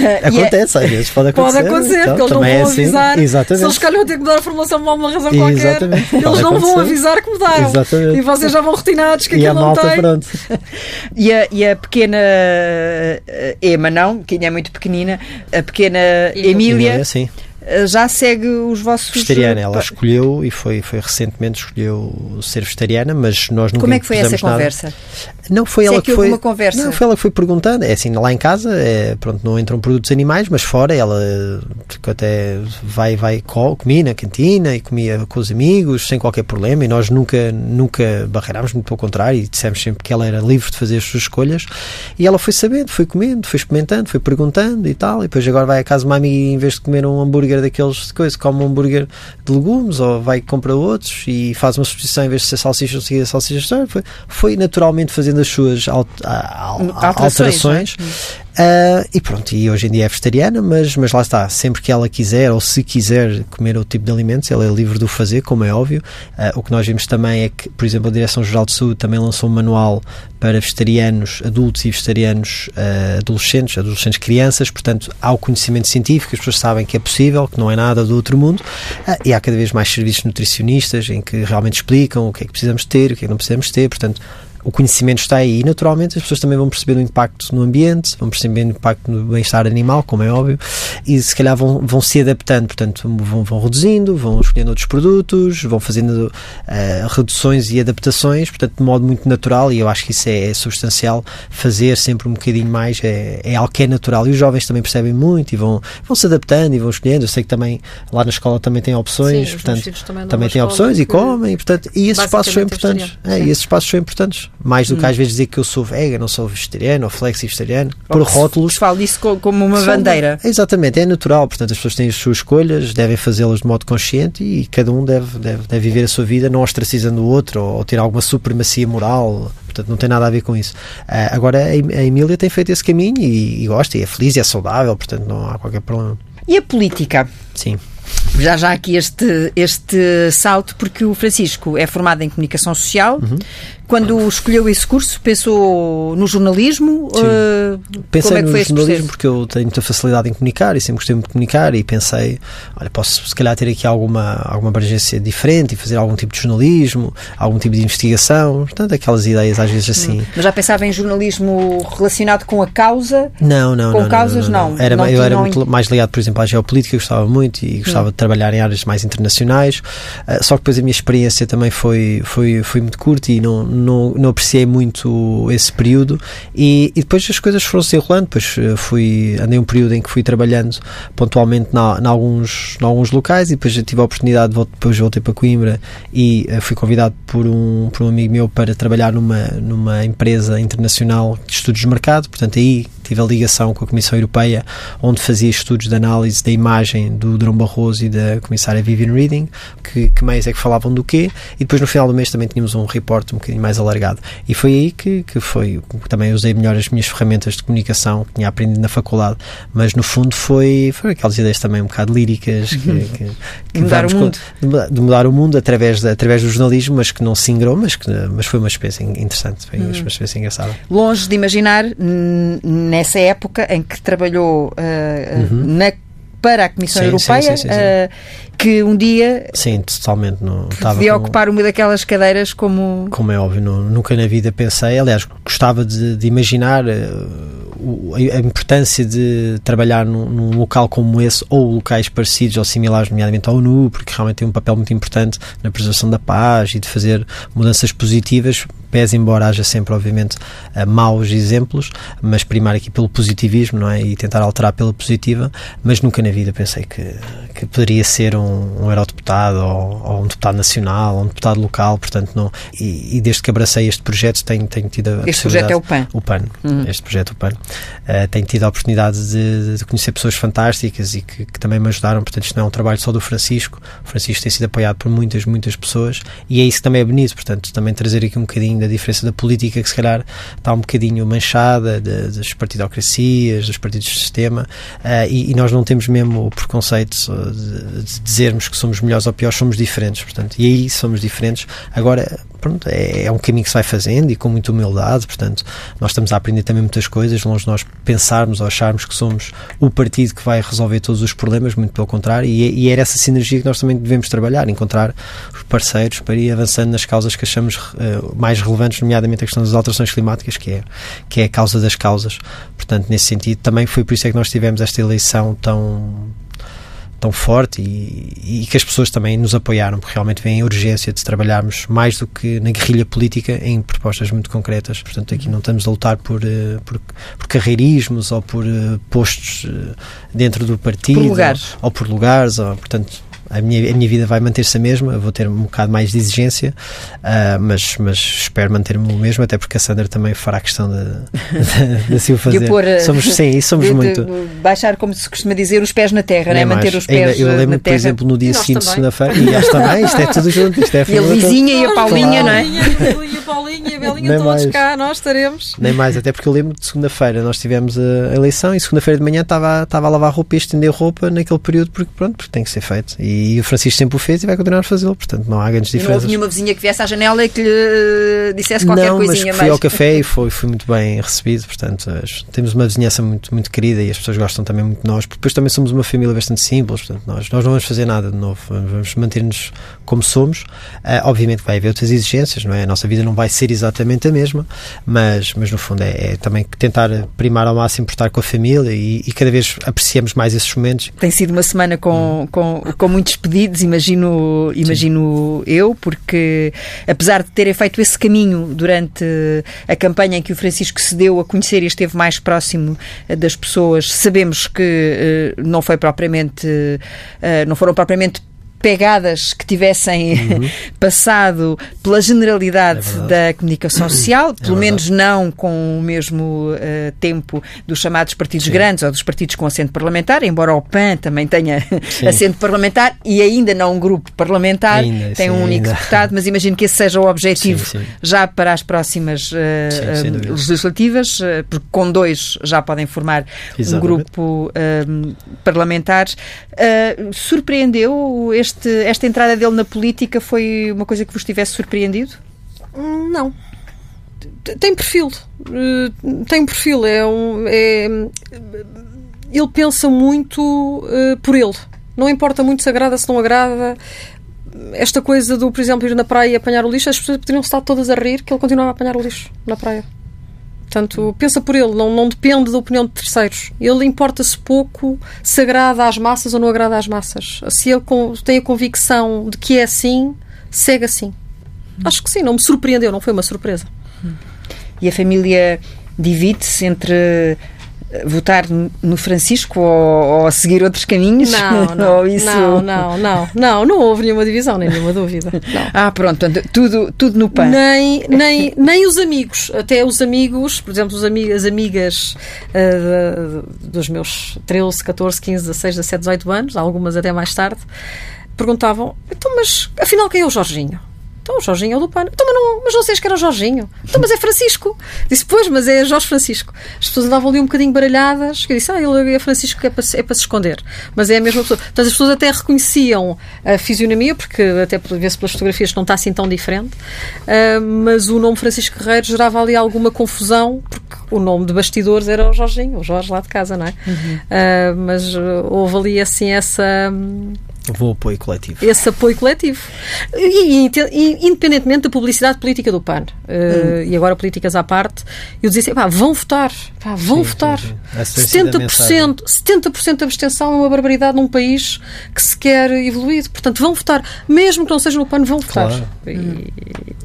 É- Acontece, às vezes pode acontecer. Pode acontecer, então, porque eles não vão é assim, avisar. Exatamente. Se eles calham ter que mudar a formação por alguma razão qualquer, eles pode não acontecer. vão avisar que mudaram. Exatamente. E vocês já vão rotinados que e aquilo não tem. Pronto. *laughs* E, a, e a pequena eh, Ema, não, que ainda é muito pequenina, a pequena Emília. Emília sim eh, já segue os vossos. Vegetariana, ela escolheu e foi, foi recentemente escolheu ser vegetariana, mas nós nunca Como é que foi essa nada. conversa? Não foi Se ela é que, que foi. Uma conversa. Não, foi ela que foi perguntando. É assim, lá em casa, é, pronto, não entram produtos animais, mas fora ela até vai, vai comia na cantina e comia com os amigos sem qualquer problema. E nós nunca, nunca barreirámos, muito pelo contrário, e dissemos sempre que ela era livre de fazer as suas escolhas. E ela foi sabendo, foi comendo, foi experimentando, foi perguntando e tal. E depois agora vai à casa de uma amiga e em vez de comer um hambúrguer daqueles de coisa, come um hambúrguer de legumes ou vai comprar outros e faz uma substituição em vez de ser salsicha, seguir salsicha. Foi, foi naturalmente fazendo as suas alterações. alterações. Uh, e pronto, e hoje em dia é vegetariana, mas, mas lá está, sempre que ela quiser ou se quiser comer outro tipo de alimentos, ela é livre de o fazer, como é óbvio. Uh, o que nós vimos também é que, por exemplo, a Direção-Geral de Saúde também lançou um manual para vegetarianos adultos e vegetarianos uh, adolescentes, adolescentes crianças, portanto, há o conhecimento científico, as pessoas sabem que é possível, que não é nada do outro mundo, e há cada vez mais serviços nutricionistas em que realmente explicam o que é que precisamos ter, o que é que não precisamos ter, portanto, o conhecimento está aí e naturalmente as pessoas também vão perceber o impacto no ambiente, vão perceber o impacto no bem-estar animal, como é óbvio, e se calhar vão, vão se adaptando, portanto vão, vão reduzindo, vão escolhendo outros produtos, vão fazendo uh, reduções e adaptações, portanto de modo muito natural e eu acho que isso é, é substancial, fazer sempre um bocadinho mais é, é, algo que é natural e os jovens também percebem muito e vão, vão se adaptando e vão escolhendo, eu sei que também lá na escola também tem opções, Sim, portanto também, também tem opções e comem, portanto, e esses espaços são importantes, é, e esses espaços são importantes, mais do que hum. às vezes dizer que eu sou vega, não sou vegetariano ou flexi-vegetariano, por rótulos. Se fala disso como uma bandeira. Exatamente, é natural, portanto as pessoas têm as suas escolhas, devem fazê-las de modo consciente e cada um deve, deve, deve viver a sua vida não ostracizando o outro ou, ou ter alguma supremacia moral, portanto não tem nada a ver com isso. Uh, agora a, a Emília tem feito esse caminho e, e gosta, e é feliz e é saudável, portanto não há qualquer problema. E a política? Sim já já aqui este, este salto, porque o Francisco é formado em comunicação social, uhum. Quando escolheu esse curso, pensou no jornalismo? Uh, pensei é no jornalismo porque eu tenho muita facilidade em comunicar e sempre gostei muito de comunicar e pensei, olha, posso se calhar ter aqui alguma, alguma abrangência diferente e fazer algum tipo de jornalismo, algum tipo de investigação, portanto, aquelas ideias às vezes assim. Hum. Mas já pensava em jornalismo relacionado com a causa? Não, não, com não. causas, não. não, Era, não eu era muito mais ligado, por exemplo, à geopolítica, gostava muito e gostava hum. de trabalhar em áreas mais internacionais, uh, só que depois a minha experiência também foi, foi, foi muito curta e não, não, não apreciei muito esse período. E, e depois as coisas foram se enrolando, depois eh, fui, andei um período em que fui trabalhando pontualmente em alguns, alguns locais e depois tive a oportunidade, depois voltei para Coimbra e uh, fui convidado por um, por um amigo meu para trabalhar numa, numa empresa internacional de estudos de mercado, portanto aí tive a ligação com a Comissão Europeia, onde fazia estudos de análise da imagem do Drão Barroso e da comissária Vivian Reading, que, que meios é que falavam do quê, e depois no final do mês também tínhamos um report um bocadinho mais alargado. E foi aí que, que foi, também usei melhor as minhas ferramentas de comunicação que tinha aprendido na faculdade, mas no fundo foi, foi aquelas ideias também um bocado líricas que, uhum. que, que mudar o mundo. Com, de mudar o mundo através, de, através do jornalismo, mas que não se ingrou, mas, que, mas foi uma experiência interessante, foi uhum. uma experiência engraçada. Longe de imaginar nessa época em que trabalhou uh, uhum. na para a Comissão sim, Europeia, sim, sim, uh, que um dia sim, totalmente não, podia como, ocupar uma daquelas cadeiras como... Como é óbvio, não, nunca na vida pensei, aliás, gostava de, de imaginar uh, a importância de trabalhar num, num, local como esse ou locais parecidos ou similares, nomeadamente ao ONU, porque realmente tem um papel muito importante na preservação da paz e de fazer mudanças positivas pese embora haja sempre, obviamente, uh, maus exemplos, mas primar aqui pelo positivismo, não é? E tentar alterar pela positiva, mas nunca na vida pensei que, que poderia ser um, um eurodeputado ou, ou, um deputado nacional ou um deputado local, portanto, não. E, e desde que abracei este projeto, tenho, tenho tido a Este projeto é o PAN. O PAN, uhum. este projeto, o PAN. Uh, tenho tido a oportunidade de, de conhecer pessoas fantásticas e que, que, também me ajudaram, portanto, isto não é um trabalho só do Francisco, o Francisco tem sido apoiado por muitas, muitas pessoas e é isso que também é bonito, portanto, também trazer aqui um bocadinho da diferença da política que se calhar está um bocadinho manchada de, das partidocracias, dos partidos de sistema uh, e, e, nós não temos mesmo o preconceito de, de, dizermos que somos melhores ou piores, somos diferentes, portanto, e aí somos diferentes. Agora, pronto, é, é, um caminho que se vai fazendo e com muita humildade, portanto, nós estamos a aprender também muitas coisas, longe de nós pensarmos ou acharmos que somos o partido que vai resolver todos os problemas, muito pelo contrário, e, e era essa sinergia que nós também devemos trabalhar, encontrar os parceiros para ir avançando nas causas que achamos uh, mais relevantes, nomeadamente a questão das alterações climáticas, que é, que é a causa das causas. Portanto, nesse sentido, também foi por isso é que nós tivemos esta eleição tão tão forte e, e, que as pessoas também nos apoiaram, porque realmente vem a urgência de trabalharmos mais do que na guerrilha política em propostas muito concretas. Portanto, aqui não estamos a lutar por, eh, por, por carreirismos ou por eh, postos eh, dentro do partido por ou por lugares, ou, portanto, a minha, a minha vida vai manter-se a mesma, vou ter um bocado mais de exigência, uh, mas, mas espero manter-me o mesmo, até porque a Sandra também fará questão de, de, de assim o fazer. Pôr, somos, sim, isso somos de, muito. baixar, como se costuma dizer, os pés na terra, né? manter os pés Eu lembro, por exemplo, no dia seguinte, segunda-feira, e acho também, isto é tudo junto, isto é E a Luizinha e a Paulinha, não é? E a Paulinha e a Belinha, todos mais. cá, nós estaremos. Nem mais, até porque eu lembro de segunda-feira nós tivemos a eleição e segunda-feira de manhã estava, estava a lavar roupa e estender roupa naquele período, porque pronto, porque tem que ser feito. E e o Francisco sempre o fez e vai continuar a fazê-lo, portanto não há grandes diferenças. Não houve nenhuma vizinha que viesse à janela e que lhe dissesse qualquer não, coisinha mas fui ao café e foi, foi muito bem recebido, portanto temos uma vizinhança muito, muito querida e as pessoas gostam também muito de nós, porque depois também somos uma família bastante simples, portanto nós, nós não vamos fazer nada de novo, vamos manter-nos como somos. Uh, obviamente vai haver outras exigências, não é? A nossa vida não vai ser exatamente a mesma, mas, mas no fundo é, é também tentar primar ao máximo por estar com a família e, e, cada vez apreciamos mais esses momentos. Tem sido uma semana com, hum. com, com muitos pedidos, imagino, imagino eu, porque apesar de terem feito esse caminho durante a campanha em que o Francisco se deu a conhecer e esteve mais próximo eh, das pessoas, sabemos que uh, não foi propriamente, uh, não foram propriamente pegadas que tivessem uhum. *laughs* passado pela generalidade é da comunicação *clears throat* social, é pelo é menos não com o mesmo uh, tempo dos chamados partidos Sim. grandes ou dos partidos com assento parlamentar, embora o PAN também tenha *laughs* Sim. *laughs* assento parlamentar e ainda não um grupo parlamentar, ainda, tem um único ainda. deputado, mas imagino que esse seja o objetivo sim, já para as próximas uh, uh, legislativas, porque com dois já podem formar Exatamente. um grupo parlamentar. surpreendeu este este, esta entrada dele na política foi uma coisa que vos tivesse surpreendido? Hum, não. Tem perfil. Eh, tem perfil. É um, é, ele pensa muito uh, por ele. Não importa muito se agrada, se não agrada. Esta coisa do, por exemplo, ir na praia e apanhar o lixo, as pessoas poderiam estar todas a rir que ele continuava a apanhar o lixo na praia. Portanto, pensa por ele, não, não depende da opinião de terceiros. Ele importa-se pouco se agrada às massas ou não agrada às massas. Se ele tem a convicção de que é assim, segue assim. Acho que sim, não me surpreendeu, não foi uma surpresa. E a família divide-se entre votar no Francisco ou, ou seguir outros caminhos? Não, não, *laughs* isso... não, não, não, não, não houve nenhuma divisão, nem nenhuma dúvida. *laughs* Não. Ah, pronto, tudo, tudo no PAN. Nem, nem, nem os amigos, até os amigos, por exemplo, os amig as amigas uh, dos meus 13, 14, 15, 16, 17, 18 anos, algumas até mais tarde, perguntavam, então, mas afinal quem é o Jorginho? Então, o Jorginho é o do PAN. Então, mas não, mas não sei que era o Jorginho. Então, mas é Francisco. Disse, pois, mas é Jorge Francisco. As pessoas andavam ali um bocadinho baralhadas. Eu disse, ah, ele é Francisco, é para, é para se esconder. Mas é a mesma pessoa. Portanto, as pessoas até reconheciam a fisionomia, porque até vê-se pelas fotografias que não está assim tão diferente. Uh, mas o nome Francisco Guerreiro gerava ali alguma confusão, porque o nome de bastidores era o Jorginho, o Jorge lá de casa, não é? Uhum. Uh, mas houve ali, assim, essa Houve apoio coletivo. Esse apoio coletivo. E, e, e, independentemente da publicidade política do PAN, uh, hum. e agora políticas à parte, eu dizia assim, vão votar, pá, vão sim, votar. Sim, sim. 70%, 70% de abstenção é uma barbaridade num país que se quer evoluir. Portanto, vão votar. Mesmo que não seja no PAN, vão votar. Claro. E...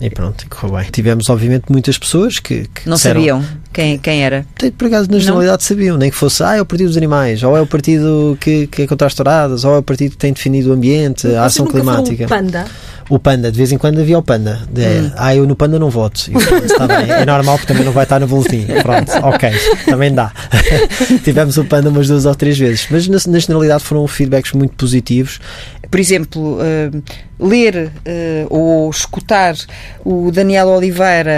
e pronto, correu bem. Tivemos, obviamente, muitas pessoas que, que não disseram, sabiam quem, quem era. Por acaso, na generalidade, não? sabiam. Nem que fosse, ah, é o Partido dos Animais, ou é o Partido que, que é contra as touradas, ou é o Partido que tem definido o ambiente, a ação climática. Panda? O Panda, de vez em quando havia o Panda. De, hum. Ah, eu no Panda não voto. está bem, é normal porque também não vai estar no boletim. Pronto, ok, também dá. *laughs* Tivemos o Panda umas duas ou três vezes, mas na, na generalidade foram feedbacks muito positivos. Por exemplo, uh, ler uh, ou escutar o Daniel Oliveira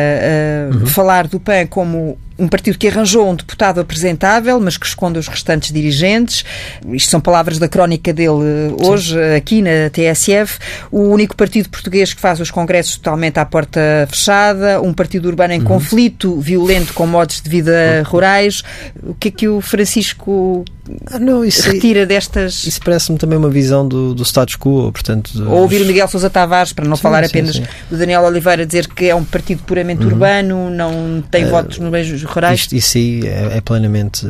uh, uhum. falar do PAN como um partido que arranjou um deputado apresentável, mas que esconde os restantes dirigentes. Isto são palavras da crónica dele hoje, Sim. aqui na TSF. O único partido português que faz os congressos totalmente à porta fechada, um partido urbano em uhum. conflito, violento, com modos de vida uhum. rurais. O que é que o Francisco ah, não, isso retira destas. Isso parece-me também uma visão do, do status quo, portanto. Dos... Ou ouvir o Miguel Sousa Tavares, para não sim, falar sim, apenas sim. do Daniel Oliveira, dizer que é um partido puramente uhum. urbano, não tem uh, votos nos meios rurais. Isto, isso aí é, é plenamente.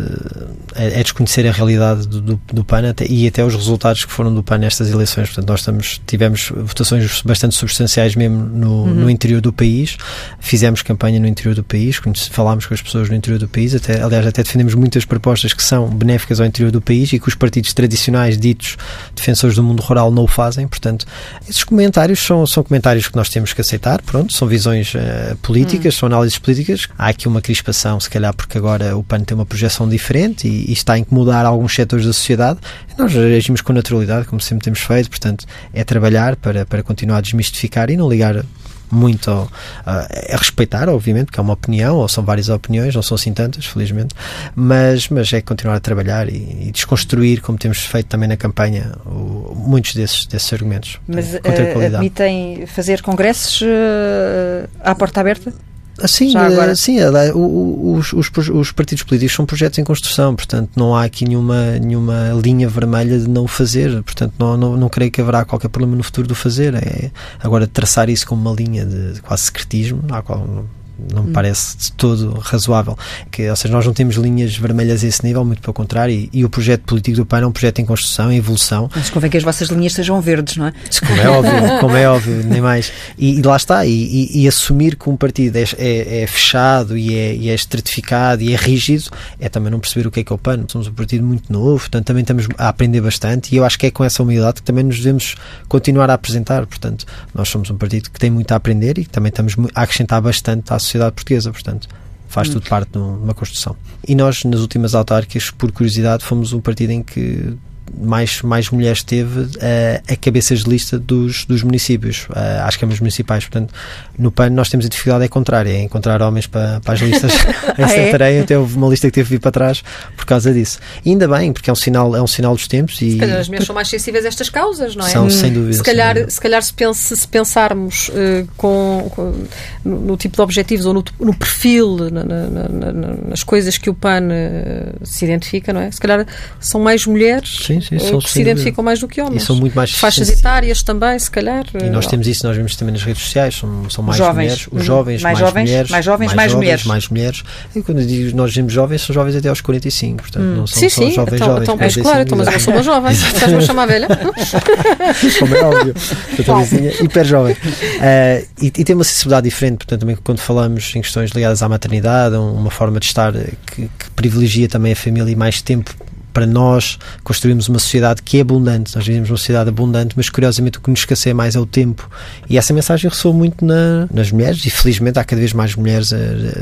É, é, desconhecer a realidade do, do, do PAN até, e até os resultados que foram do PAN nestas eleições. Portanto, nós estamos, tivemos votações bastante substanciais mesmo no, uhum. no interior do país, fizemos campanha no interior do país, falámos com as pessoas no interior do país, até, aliás, até defendemos muitas propostas que são benéficas ao interior do país e que os partidos tradicionais ditos defensores do mundo rural não o fazem. Portanto, esses comentários são, são comentários que nós temos que aceitar. Pronto, são visões uh, políticas, hum. são análises políticas. Há aqui uma crispação, se calhar, porque agora o PAN tem uma projeção diferente e, e está a incomodar alguns setores da sociedade. Nós agimos com naturalidade, como sempre temos feito. Portanto, é trabalhar para, para continuar a desmistificar e não ligar muito uh, a respeitar, obviamente, porque é uma opinião, ou são várias opiniões, não são assim tantas, felizmente, mas, mas é continuar a trabalhar e, e desconstruir, como temos feito também na campanha, o, muitos desses, desses argumentos. Mas uh, admitem fazer congressos uh, à porta aberta? Sim, agora... sim os, os, os, partidos políticos são projetos em construção, portanto não há aqui nenhuma, nenhuma linha vermelha de não o fazer, portanto não, não, não creio que haverá qualquer problema no futuro de o fazer. É, agora, traçar isso como uma linha de, de quase secretismo, à qual não me hum. parece de todo razoável. Que, ou seja, nós não temos linhas vermelhas a esse nível, muito pelo contrário, e, e o projeto político do PAN é um projeto em construção, em evolução. Mas convém que as vossas linhas sejam verdes, não é? Como é óbvio, *laughs* como é óbvio, nem mais. E, e lá está, e, e, assumir que um partido é, é, é fechado e é, e é estratificado e é rígido, é também não perceber o que é que é o PAN. Somos um partido muito novo, portanto também estamos a aprender bastante, e eu acho que é com essa humildade que também nos devemos continuar a apresentar. Portanto, nós somos um partido que tem muito a aprender e que também estamos a acrescentar bastante à sociedade portuguesa, portanto faz tudo parte de uma construção. E nós, nas últimas autárquicas, por curiosidade, fomos um partido em que mais, mais mulheres teve uh, a cabeças de lista dos, dos municípios, uh, às câmaras municipais. Portanto, no PAN nós temos a dificuldade é contrária, é encontrar homens para, para as listas em Santarém. Até houve uma lista que teve que vir para trás por causa disso. E ainda bem, porque é um sinal, é um sinal dos tempos. E, se calhar as mulheres são mais sensíveis a estas causas, não é? São, sem dúvida. Se calhar, dúvida. Se, calhar se, pense, se pensarmos uh, com, com no, no, tipo de objetivos ou no, no perfil, na, na, na, nas coisas que o PAN se identifica, não é? Se calhar são mais mulheres. Sim, sim, são que se identificam mais do que homens. E são muito mais Faixas etárias também, se calhar. E nós temos isso, nós vemos também nas redes sociais, são, são mais jovens. mulheres, os jovens, mais, mais jovens, mulheres, mais jovens, mais, mais jovens, mulheres. Mais mulheres. E quando digo nós dizemos jovens, são jovens até aos 45, portanto hum. não são sim, só sim. jovens então, jovens. Então, mas claro, então, mas eu sou uma jovem, estás-me a chamar velha? *laughs* Como é óbvio, hiper jovem. Uh, e, e tem uma sensibilidade diferente, portanto também quando falamos em questões ligadas à maternidade, uma forma de estar que, que privilegia também a família e mais tempo para nós construirmos uma sociedade que é abundante. Nós vivemos uma sociedade abundante, mas curiosamente o que nos escasseia mais é o tempo. E essa mensagem ressoa muito na, nas mulheres e felizmente há cada vez mais mulheres uh,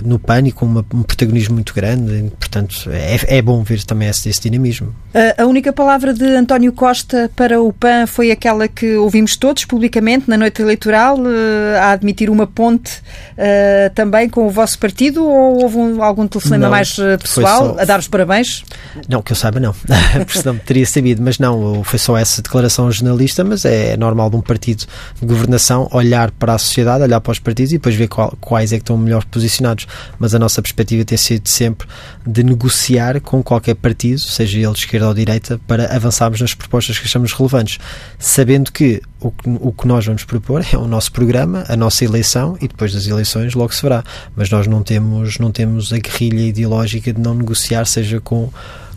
no pânico, com uma, um protagonismo muito grande. E, portanto, é, é bom ver também esse, esse dinamismo. A, a única palavra de António Costa para o PAN foi aquela que ouvimos todos publicamente na noite eleitoral, uh, a admitir uma ponte uh, também com o vosso partido ou houve um, algum telefonema mais pessoal só... a dar os parabéns? Não, que eu saiba, não, *laughs* porque senão teria sabido, mas não, foi só essa declaração jornalista, mas é normal de um partido de governação olhar para a sociedade, olhar para os partidos e depois ver qual, quais é que estão melhor posicionados. Mas a nossa perspectiva tem sido sempre de negociar com qualquer partido, seja ele de esquerda ou de direita, para avançarmos nas propostas que achamos relevantes, sabendo que o, que o que nós vamos propor é o nosso programa, a nossa eleição e depois das eleições logo se verá. Mas nós não temos, não temos a guerrilha ideológica de não negociar, seja com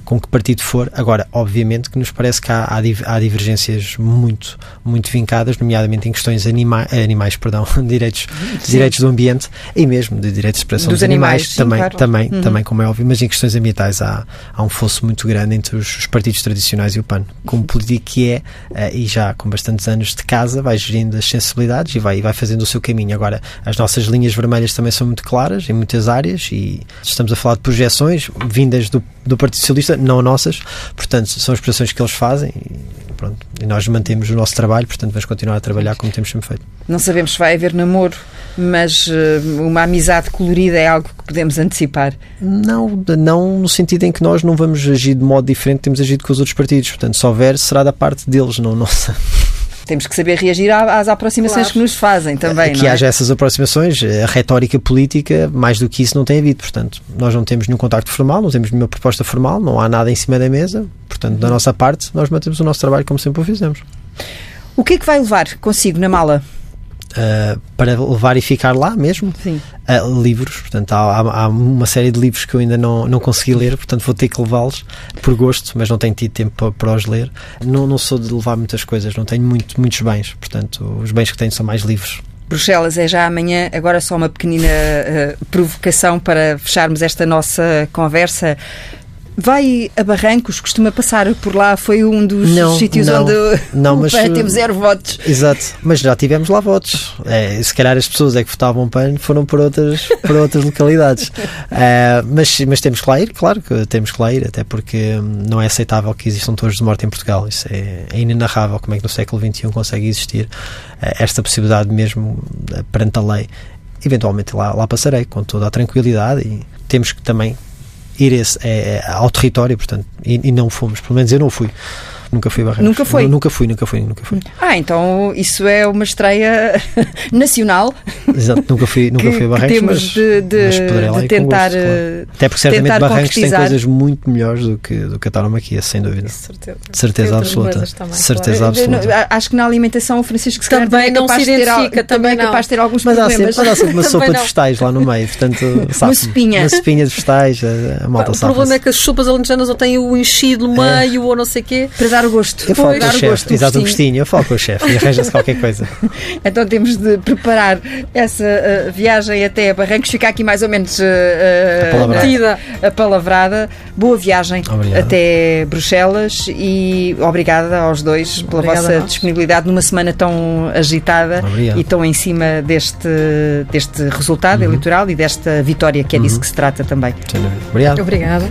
com que partido for. Agora, obviamente que nos parece que há, há, divergências muito, muito vincadas, nomeadamente em questões anima, animais, perdão, *laughs* direitos, direitos do ambiente e mesmo de direitos de expressão dos, dos animais, animais sim, também, claro. também, uhum. também, como é óbvio, mas em questões ambientais há, há um fosso muito grande entre os, os partidos tradicionais e o PAN. Como político que é, uh, e já com bastantes anos de casa, vai gerindo as sensibilidades e vai, vai fazendo o seu caminho. Agora, as nossas linhas vermelhas também são muito claras em muitas áreas e estamos a falar de projeções vindas do, do Partido Socialista não nossas, portanto, são as prestações que eles fazem e, pronto, e nós mantemos o nosso trabalho, portanto, vamos continuar a trabalhar como temos sempre feito. Não sabemos se vai haver namoro, mas uh, uma amizade colorida é algo que podemos antecipar? Não, não no sentido em que nós não vamos agir de modo diferente, temos agido com os outros partidos, portanto, se houver, será da parte deles, não nossa temos que saber reagir às aproximações claro. que nos fazem também. Que é? haja essas aproximações, a retórica política, mais do que isso, não tem havido. Portanto, nós não temos nenhum contacto formal, não temos nenhuma proposta formal, não há nada em cima da mesa. Portanto, da nossa parte, nós mantemos o nosso trabalho como sempre o fizemos. O que é que vai levar consigo na mala? Uh, para levar e ficar lá mesmo. Uh, livros, portanto, há, há, uma série de livros que eu ainda não, não consegui ler, portanto, vou ter que levá-los por gosto, mas não tenho tido tempo para, para, os ler. Não, não sou de levar muitas coisas, não tenho muito, muitos bens, portanto, os bens que tenho são mais livros. Bruxelas é já amanhã, agora só uma pequenina uh, provocação para fecharmos esta nossa conversa. Vai a Barrancos, costuma passar por lá, foi um dos não, sítios não, onde não, mas, PAN teve zero votos. Exato, mas já tivemos lá votos. É, se calhar as pessoas é que votavam PAN foram por outras, por outras localidades. É, *laughs* mas, mas temos que lá ir, claro que temos que lá ir, até porque hum, não é aceitável que existam torres de morte em Portugal. Isso é, é inenarrável como é que no século XXI consegue existir é, esta possibilidade mesmo perante a lei. Eventualmente lá, lá passarei com toda a tranquilidade e temos que também ir esse, é, ao território, portanto, e, e, não fomos, pelo menos eu não fui. Nunca fui a Barreiros. Nunca foi? Nunca fui, nunca fui, nunca fui. Ah, então isso é uma estreia *laughs* nacional. Exato, nunca fui, *laughs* nunca que, fui a Barreiros, temos mas, de, de, mas poderei lá de tentar. Gosto, claro. Eh, Até porque certamente Barreiros tem coisas muito melhores do que, do que a tauromaquia, sem dúvida. Certeza, certeza absoluta. Também, certeza claro. absoluta. Acho que na alimentação o Francisco se também é não se identifica, ter, também é capaz de ter alguns mas problemas. Há sempre, mas há sempre uma *laughs* sopa de vegetais lá no meio, portanto, uma sopinha. Uma sopinha de vegetais, a, a malta O problema é que as sopas alentejanas ou têm o enchido no É. meio ou não sei o quê. Para dar o gosto. Eu falo com dar o chefe, gosto. exato, o gostinho. Eu falo com o chefe e arranja-se qualquer coisa. *laughs* Então temos de preparar essa uh, viagem até a Barrancos, ficar aqui mais ou menos uh, Apalavrada. apalavrada. Boa viagem Obrigado. até Bruxelas e obrigada aos dois pela vossa disponibilidade numa semana tão agitada Obrigado. e tão em cima deste, deste resultado eleitoral e desta vitória, que é disso que se trata também. Obrigado. Obrigada.